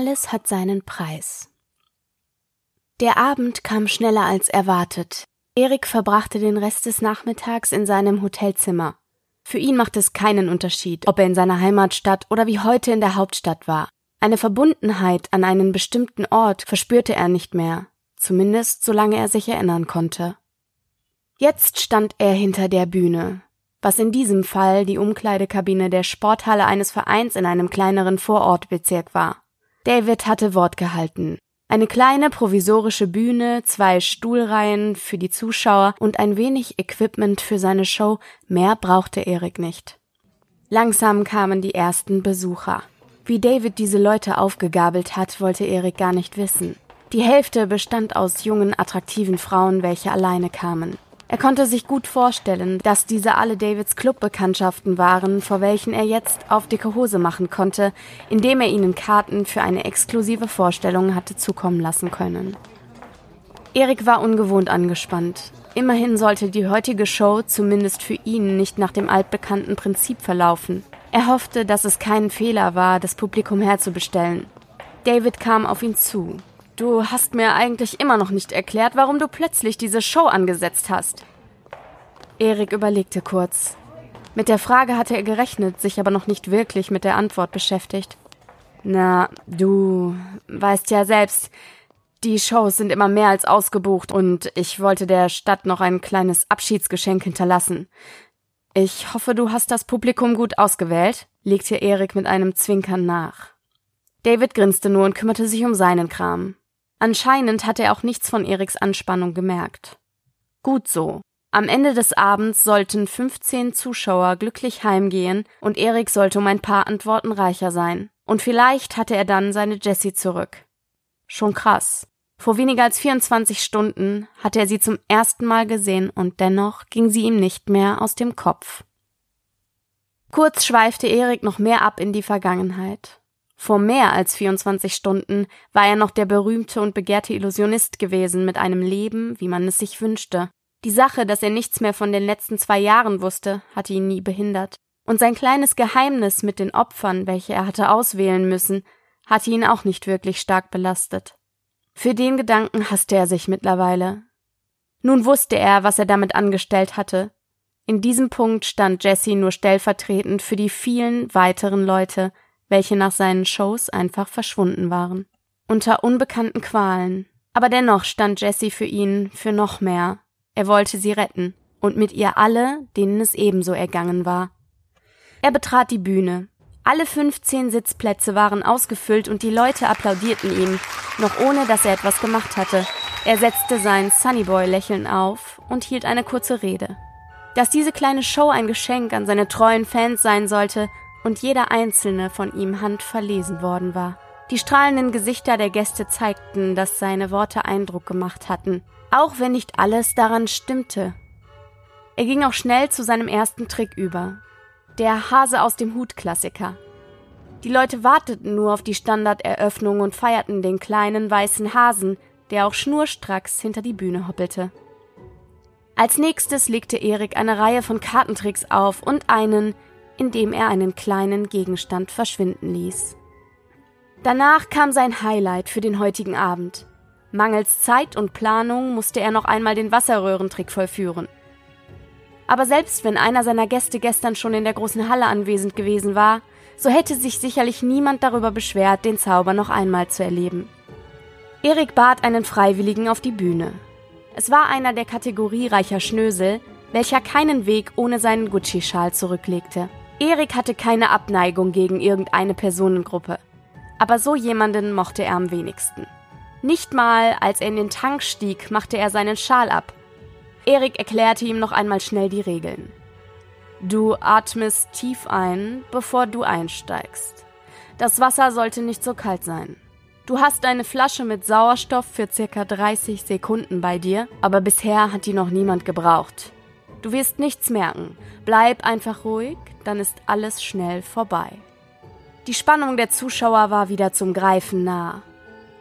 Alles hat seinen Preis. Der Abend kam schneller als erwartet. Erik verbrachte den Rest des Nachmittags in seinem Hotelzimmer. Für ihn macht es keinen Unterschied, ob er in seiner Heimatstadt oder wie heute in der Hauptstadt war. Eine Verbundenheit an einen bestimmten Ort verspürte er nicht mehr, zumindest solange er sich erinnern konnte. Jetzt stand er hinter der Bühne, was in diesem Fall die Umkleidekabine der Sporthalle eines Vereins in einem kleineren Vorortbezirk war. David hatte Wort gehalten. Eine kleine provisorische Bühne, zwei Stuhlreihen für die Zuschauer und ein wenig Equipment für seine Show, mehr brauchte Erik nicht. Langsam kamen die ersten Besucher. Wie David diese Leute aufgegabelt hat, wollte Erik gar nicht wissen. Die Hälfte bestand aus jungen, attraktiven Frauen, welche alleine kamen. Er konnte sich gut vorstellen, dass diese alle Davids Clubbekanntschaften waren, vor welchen er jetzt auf dicke Hose machen konnte, indem er ihnen Karten für eine exklusive Vorstellung hatte zukommen lassen können. Erik war ungewohnt angespannt. Immerhin sollte die heutige Show zumindest für ihn nicht nach dem altbekannten Prinzip verlaufen. Er hoffte, dass es kein Fehler war, das Publikum herzubestellen. David kam auf ihn zu. Du hast mir eigentlich immer noch nicht erklärt, warum du plötzlich diese Show angesetzt hast. Erik überlegte kurz. Mit der Frage hatte er gerechnet, sich aber noch nicht wirklich mit der Antwort beschäftigt. Na, du weißt ja selbst, die Shows sind immer mehr als ausgebucht und ich wollte der Stadt noch ein kleines Abschiedsgeschenk hinterlassen. Ich hoffe, du hast das Publikum gut ausgewählt, legte Erik mit einem Zwinkern nach. David grinste nur und kümmerte sich um seinen Kram. Anscheinend hatte er auch nichts von Eriks Anspannung gemerkt. Gut so. Am Ende des Abends sollten 15 Zuschauer glücklich heimgehen und Erik sollte um ein paar Antworten reicher sein. Und vielleicht hatte er dann seine Jessie zurück. Schon krass. Vor weniger als 24 Stunden hatte er sie zum ersten Mal gesehen und dennoch ging sie ihm nicht mehr aus dem Kopf. Kurz schweifte Erik noch mehr ab in die Vergangenheit. Vor mehr als 24 Stunden war er noch der berühmte und begehrte Illusionist gewesen mit einem Leben, wie man es sich wünschte. Die Sache, dass er nichts mehr von den letzten zwei Jahren wusste, hatte ihn nie behindert. Und sein kleines Geheimnis mit den Opfern, welche er hatte auswählen müssen, hatte ihn auch nicht wirklich stark belastet. Für den Gedanken hasste er sich mittlerweile. Nun wusste er, was er damit angestellt hatte. In diesem Punkt stand Jesse nur stellvertretend für die vielen weiteren Leute, welche nach seinen Shows einfach verschwunden waren. Unter unbekannten Qualen. Aber dennoch stand Jessie für ihn für noch mehr. Er wollte sie retten. Und mit ihr alle, denen es ebenso ergangen war. Er betrat die Bühne. Alle 15 Sitzplätze waren ausgefüllt und die Leute applaudierten ihm, noch ohne dass er etwas gemacht hatte. Er setzte sein Sunnyboy-Lächeln auf und hielt eine kurze Rede. Dass diese kleine Show ein Geschenk an seine treuen Fans sein sollte, und jeder einzelne von ihm handverlesen worden war. Die strahlenden Gesichter der Gäste zeigten, dass seine Worte Eindruck gemacht hatten, auch wenn nicht alles daran stimmte. Er ging auch schnell zu seinem ersten Trick über. Der Hase aus dem Hut Klassiker. Die Leute warteten nur auf die Standarderöffnung und feierten den kleinen weißen Hasen, der auch schnurstracks hinter die Bühne hoppelte. Als nächstes legte Erik eine Reihe von Kartentricks auf und einen, indem er einen kleinen Gegenstand verschwinden ließ. Danach kam sein Highlight für den heutigen Abend. Mangels Zeit und Planung musste er noch einmal den Wasserröhrentrick vollführen. Aber selbst wenn einer seiner Gäste gestern schon in der großen Halle anwesend gewesen war, so hätte sich sicherlich niemand darüber beschwert, den Zauber noch einmal zu erleben. Erik bat einen Freiwilligen auf die Bühne. Es war einer der Kategorie reicher Schnösel, welcher keinen Weg ohne seinen Gucci-Schal zurücklegte. Erik hatte keine Abneigung gegen irgendeine Personengruppe. Aber so jemanden mochte er am wenigsten. Nicht mal, als er in den Tank stieg, machte er seinen Schal ab. Erik erklärte ihm noch einmal schnell die Regeln. Du atmest tief ein, bevor du einsteigst. Das Wasser sollte nicht so kalt sein. Du hast eine Flasche mit Sauerstoff für circa 30 Sekunden bei dir, aber bisher hat die noch niemand gebraucht. Du wirst nichts merken. Bleib einfach ruhig, dann ist alles schnell vorbei. Die Spannung der Zuschauer war wieder zum Greifen nah.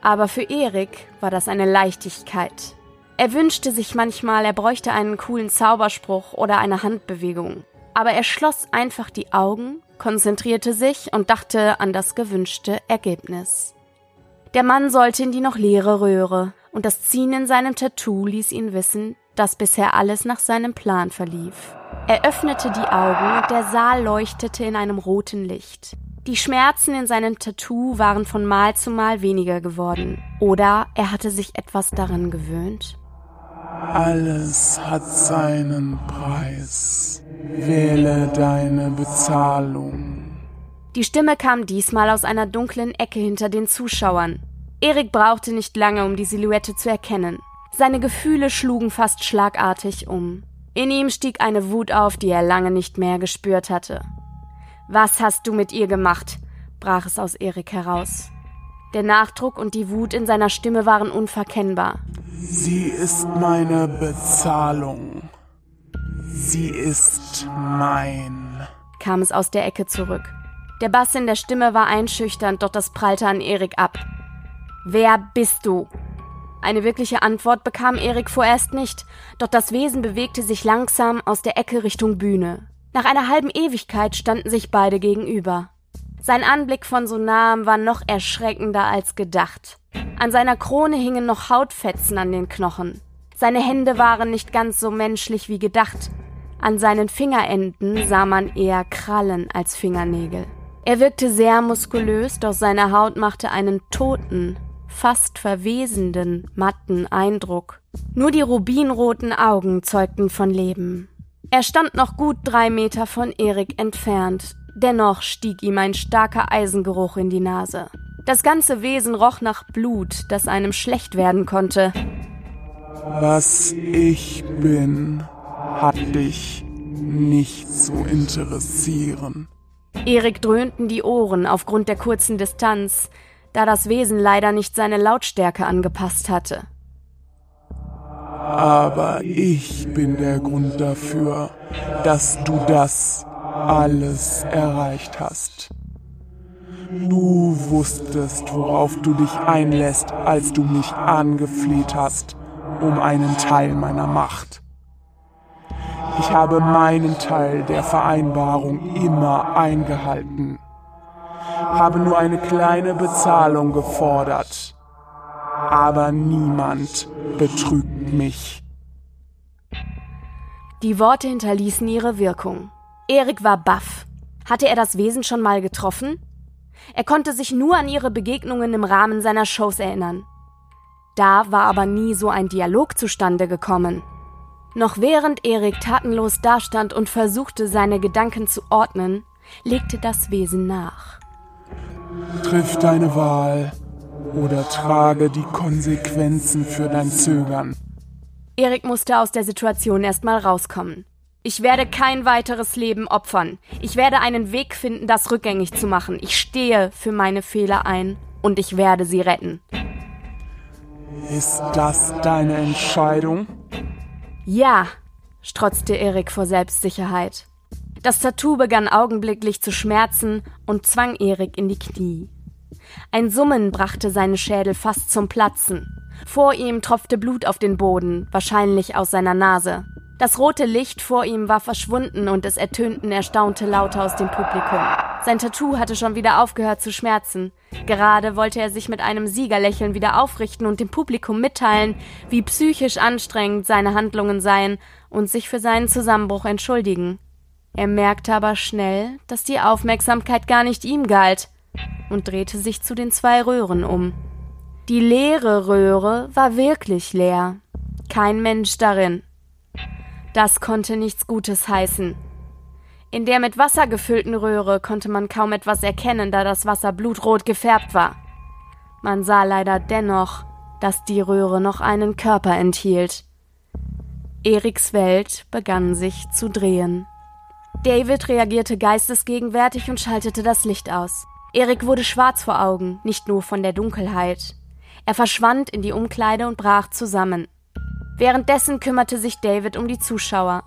Aber für Erik war das eine Leichtigkeit. Er wünschte sich manchmal, er bräuchte einen coolen Zauberspruch oder eine Handbewegung. Aber er schloss einfach die Augen, konzentrierte sich und dachte an das gewünschte Ergebnis. Der Mann sollte in die noch leere Röhre, und das Ziehen in seinem Tattoo ließ ihn wissen, dass bisher alles nach seinem Plan verlief. Er öffnete die Augen und der Saal leuchtete in einem roten Licht. Die Schmerzen in seinem Tattoo waren von Mal zu Mal weniger geworden. Oder er hatte sich etwas daran gewöhnt. Alles hat seinen Preis. Wähle deine Bezahlung. Die Stimme kam diesmal aus einer dunklen Ecke hinter den Zuschauern. Erik brauchte nicht lange, um die Silhouette zu erkennen. Seine Gefühle schlugen fast schlagartig um. In ihm stieg eine Wut auf, die er lange nicht mehr gespürt hatte. Was hast du mit ihr gemacht? brach es aus Erik heraus. Der Nachdruck und die Wut in seiner Stimme waren unverkennbar. Sie ist meine Bezahlung. Sie ist mein, kam es aus der Ecke zurück. Der Bass in der Stimme war einschüchternd, doch das prallte an Erik ab. Wer bist du? Eine wirkliche Antwort bekam Erik vorerst nicht, doch das Wesen bewegte sich langsam aus der Ecke Richtung Bühne. Nach einer halben Ewigkeit standen sich beide gegenüber. Sein Anblick von so nahem war noch erschreckender als gedacht. An seiner Krone hingen noch Hautfetzen an den Knochen. Seine Hände waren nicht ganz so menschlich wie gedacht. An seinen Fingerenden sah man eher Krallen als Fingernägel. Er wirkte sehr muskulös, doch seine Haut machte einen toten, fast verwesenden, matten Eindruck. Nur die rubinroten Augen zeugten von Leben. Er stand noch gut drei Meter von Erik entfernt, dennoch stieg ihm ein starker Eisengeruch in die Nase. Das ganze Wesen roch nach Blut, das einem schlecht werden konnte. Was ich bin, hat dich nicht zu interessieren. Erik dröhnten die Ohren aufgrund der kurzen Distanz, da das Wesen leider nicht seine Lautstärke angepasst hatte. Aber ich bin der Grund dafür, dass du das alles erreicht hast. Du wusstest, worauf du dich einlässt, als du mich angefleht hast, um einen Teil meiner Macht. Ich habe meinen Teil der Vereinbarung immer eingehalten habe nur eine kleine Bezahlung gefordert. Aber niemand betrügt mich. Die Worte hinterließen ihre Wirkung. Erik war baff. Hatte er das Wesen schon mal getroffen? Er konnte sich nur an ihre Begegnungen im Rahmen seiner Shows erinnern. Da war aber nie so ein Dialog zustande gekommen. Noch während Erik tatenlos dastand und versuchte, seine Gedanken zu ordnen, legte das Wesen nach. Triff deine Wahl oder trage die Konsequenzen für dein Zögern. Erik musste aus der Situation erstmal rauskommen. Ich werde kein weiteres Leben opfern. Ich werde einen Weg finden, das rückgängig zu machen. Ich stehe für meine Fehler ein und ich werde sie retten. Ist das deine Entscheidung? Ja, strotzte Erik vor Selbstsicherheit. Das Tattoo begann augenblicklich zu schmerzen und zwang Erik in die Knie. Ein Summen brachte seinen Schädel fast zum Platzen. Vor ihm tropfte Blut auf den Boden, wahrscheinlich aus seiner Nase. Das rote Licht vor ihm war verschwunden und es ertönten erstaunte Laute aus dem Publikum. Sein Tattoo hatte schon wieder aufgehört zu schmerzen. Gerade wollte er sich mit einem Siegerlächeln wieder aufrichten und dem Publikum mitteilen, wie psychisch anstrengend seine Handlungen seien und sich für seinen Zusammenbruch entschuldigen. Er merkte aber schnell, dass die Aufmerksamkeit gar nicht ihm galt und drehte sich zu den zwei Röhren um. Die leere Röhre war wirklich leer. Kein Mensch darin. Das konnte nichts Gutes heißen. In der mit Wasser gefüllten Röhre konnte man kaum etwas erkennen, da das Wasser blutrot gefärbt war. Man sah leider dennoch, dass die Röhre noch einen Körper enthielt. Eriks Welt begann sich zu drehen. David reagierte geistesgegenwärtig und schaltete das Licht aus. Erik wurde schwarz vor Augen, nicht nur von der Dunkelheit. Er verschwand in die Umkleide und brach zusammen. Währenddessen kümmerte sich David um die Zuschauer.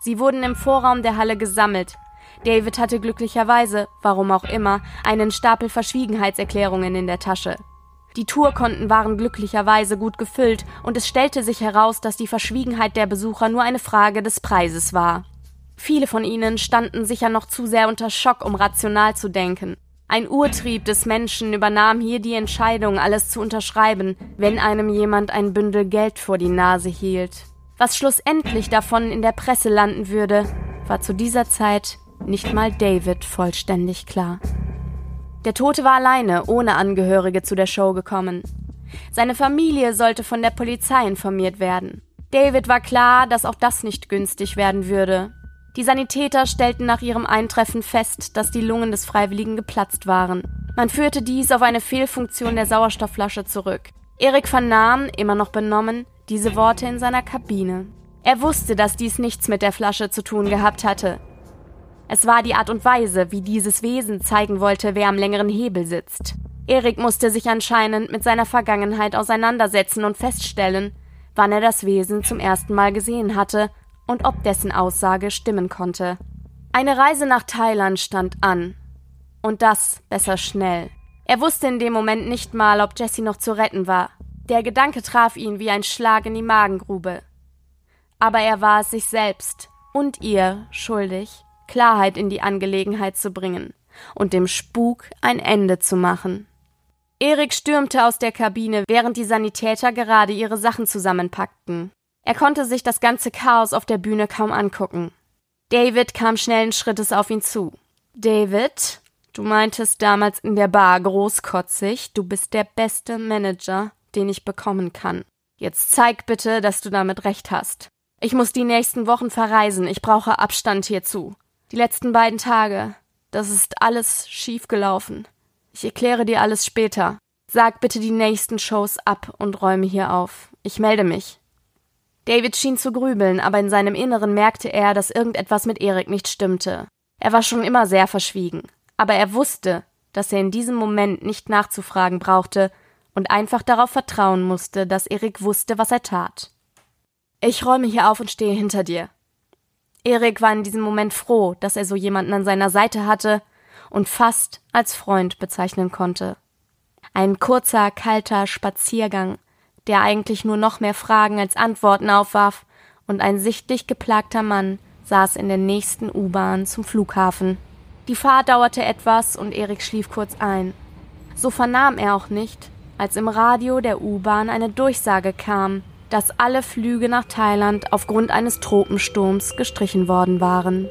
Sie wurden im Vorraum der Halle gesammelt. David hatte glücklicherweise, warum auch immer, einen Stapel Verschwiegenheitserklärungen in der Tasche. Die Tourkonten waren glücklicherweise gut gefüllt und es stellte sich heraus, dass die Verschwiegenheit der Besucher nur eine Frage des Preises war. Viele von ihnen standen sicher noch zu sehr unter Schock, um rational zu denken. Ein Urtrieb des Menschen übernahm hier die Entscheidung, alles zu unterschreiben, wenn einem jemand ein Bündel Geld vor die Nase hielt. Was schlussendlich davon in der Presse landen würde, war zu dieser Zeit nicht mal David vollständig klar. Der Tote war alleine, ohne Angehörige zu der Show gekommen. Seine Familie sollte von der Polizei informiert werden. David war klar, dass auch das nicht günstig werden würde. Die Sanitäter stellten nach ihrem Eintreffen fest, dass die Lungen des Freiwilligen geplatzt waren. Man führte dies auf eine Fehlfunktion der Sauerstoffflasche zurück. Erik vernahm, immer noch benommen, diese Worte in seiner Kabine. Er wusste, dass dies nichts mit der Flasche zu tun gehabt hatte. Es war die Art und Weise, wie dieses Wesen zeigen wollte, wer am längeren Hebel sitzt. Erik musste sich anscheinend mit seiner Vergangenheit auseinandersetzen und feststellen, wann er das Wesen zum ersten Mal gesehen hatte und ob dessen Aussage stimmen konnte. Eine Reise nach Thailand stand an. Und das besser schnell. Er wusste in dem Moment nicht mal, ob Jesse noch zu retten war. Der Gedanke traf ihn wie ein Schlag in die Magengrube. Aber er war es sich selbst und ihr schuldig, Klarheit in die Angelegenheit zu bringen und dem Spuk ein Ende zu machen. Erik stürmte aus der Kabine, während die Sanitäter gerade ihre Sachen zusammenpackten. Er konnte sich das ganze Chaos auf der Bühne kaum angucken. David kam schnellen Schrittes auf ihn zu. David, du meintest damals in der Bar großkotzig, du bist der beste Manager, den ich bekommen kann. Jetzt zeig bitte, dass du damit recht hast. Ich muss die nächsten Wochen verreisen, ich brauche Abstand hierzu. Die letzten beiden Tage, das ist alles schiefgelaufen. Ich erkläre dir alles später. Sag bitte die nächsten Shows ab und räume hier auf. Ich melde mich. David schien zu grübeln, aber in seinem Inneren merkte er, dass irgendetwas mit Erik nicht stimmte. Er war schon immer sehr verschwiegen, aber er wusste, dass er in diesem Moment nicht nachzufragen brauchte und einfach darauf vertrauen musste, dass Erik wusste, was er tat. Ich räume hier auf und stehe hinter dir. Erik war in diesem Moment froh, dass er so jemanden an seiner Seite hatte, und fast als Freund bezeichnen konnte. Ein kurzer, kalter Spaziergang, der eigentlich nur noch mehr Fragen als Antworten aufwarf, und ein sichtlich geplagter Mann saß in der nächsten U-Bahn zum Flughafen. Die Fahrt dauerte etwas und Erik schlief kurz ein. So vernahm er auch nicht, als im Radio der U-Bahn eine Durchsage kam, dass alle Flüge nach Thailand aufgrund eines Tropensturms gestrichen worden waren.